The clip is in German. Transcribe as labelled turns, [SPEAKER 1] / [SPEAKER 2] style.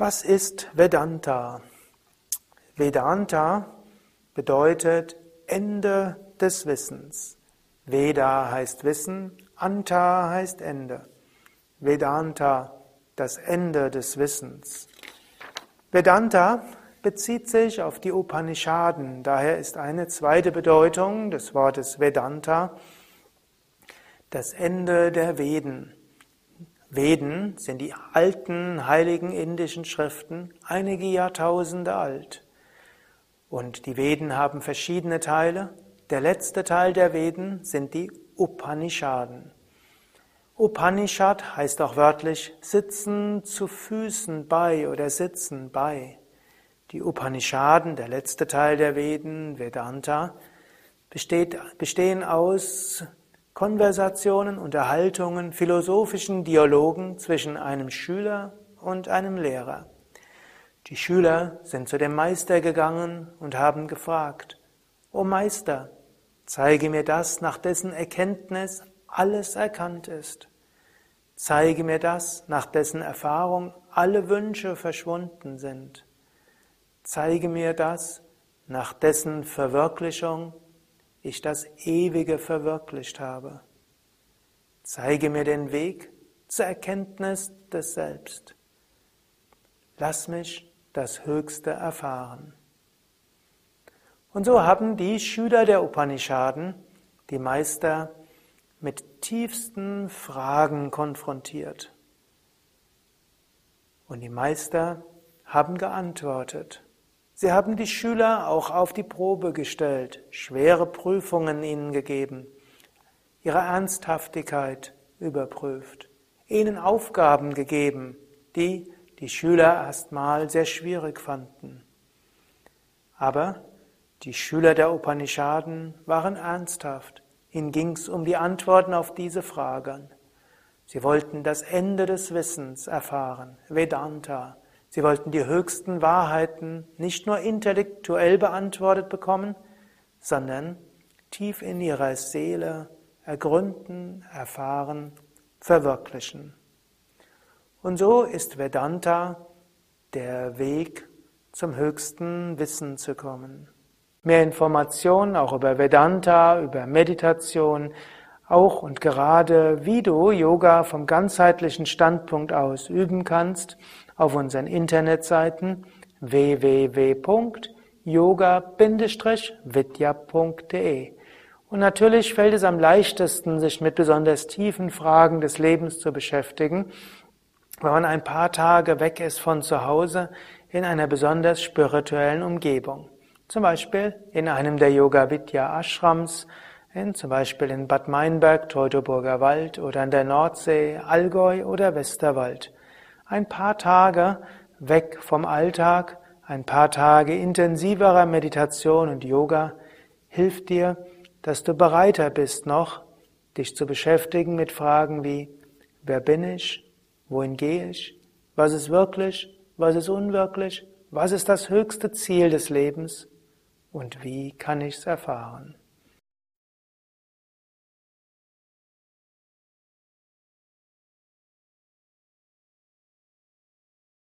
[SPEAKER 1] Was ist Vedanta? Vedanta bedeutet Ende des Wissens. Veda heißt Wissen, Anta heißt Ende. Vedanta, das Ende des Wissens. Vedanta bezieht sich auf die Upanishaden, daher ist eine zweite Bedeutung des Wortes Vedanta das Ende der Veden. Veden sind die alten heiligen indischen Schriften, einige Jahrtausende alt. Und die Veden haben verschiedene Teile. Der letzte Teil der Veden sind die Upanishaden. Upanishad heißt auch wörtlich sitzen zu Füßen bei oder sitzen bei. Die Upanishaden, der letzte Teil der Veden, Vedanta, besteht, bestehen aus Konversationen, Unterhaltungen, philosophischen Dialogen zwischen einem Schüler und einem Lehrer. Die Schüler sind zu dem Meister gegangen und haben gefragt, O Meister, zeige mir das, nach dessen Erkenntnis alles erkannt ist. Zeige mir das, nach dessen Erfahrung alle Wünsche verschwunden sind. Zeige mir das, nach dessen Verwirklichung ich das Ewige verwirklicht habe. Zeige mir den Weg zur Erkenntnis des Selbst. Lass mich das Höchste erfahren. Und so haben die Schüler der Upanishaden die Meister mit tiefsten Fragen konfrontiert. Und die Meister haben geantwortet. Sie haben die Schüler auch auf die Probe gestellt, schwere Prüfungen ihnen gegeben, ihre Ernsthaftigkeit überprüft, ihnen Aufgaben gegeben, die die Schüler erstmal sehr schwierig fanden. Aber die Schüler der Upanishaden waren ernsthaft. Ihnen ging es um die Antworten auf diese Fragen. Sie wollten das Ende des Wissens erfahren, Vedanta, Sie wollten die höchsten Wahrheiten nicht nur intellektuell beantwortet bekommen, sondern tief in ihrer Seele ergründen, erfahren, verwirklichen. Und so ist Vedanta der Weg zum höchsten Wissen zu kommen. Mehr Informationen auch über Vedanta, über Meditation, auch und gerade wie du Yoga vom ganzheitlichen Standpunkt aus üben kannst, auf unseren Internetseiten www.yoga-vidya.de. Und natürlich fällt es am leichtesten, sich mit besonders tiefen Fragen des Lebens zu beschäftigen, wenn man ein paar Tage weg ist von zu Hause in einer besonders spirituellen Umgebung. Zum Beispiel in einem der Yoga Vidya Ashrams, in, zum Beispiel in Bad Meinberg, Teutoburger Wald oder an der Nordsee, Allgäu oder Westerwald ein paar Tage weg vom Alltag, ein paar Tage intensiverer Meditation und Yoga hilft dir, dass du bereiter bist noch, dich zu beschäftigen mit Fragen wie, wer bin ich? Wohin gehe ich? Was ist wirklich? Was ist unwirklich? Was ist das höchste Ziel des Lebens? Und wie kann ich es erfahren?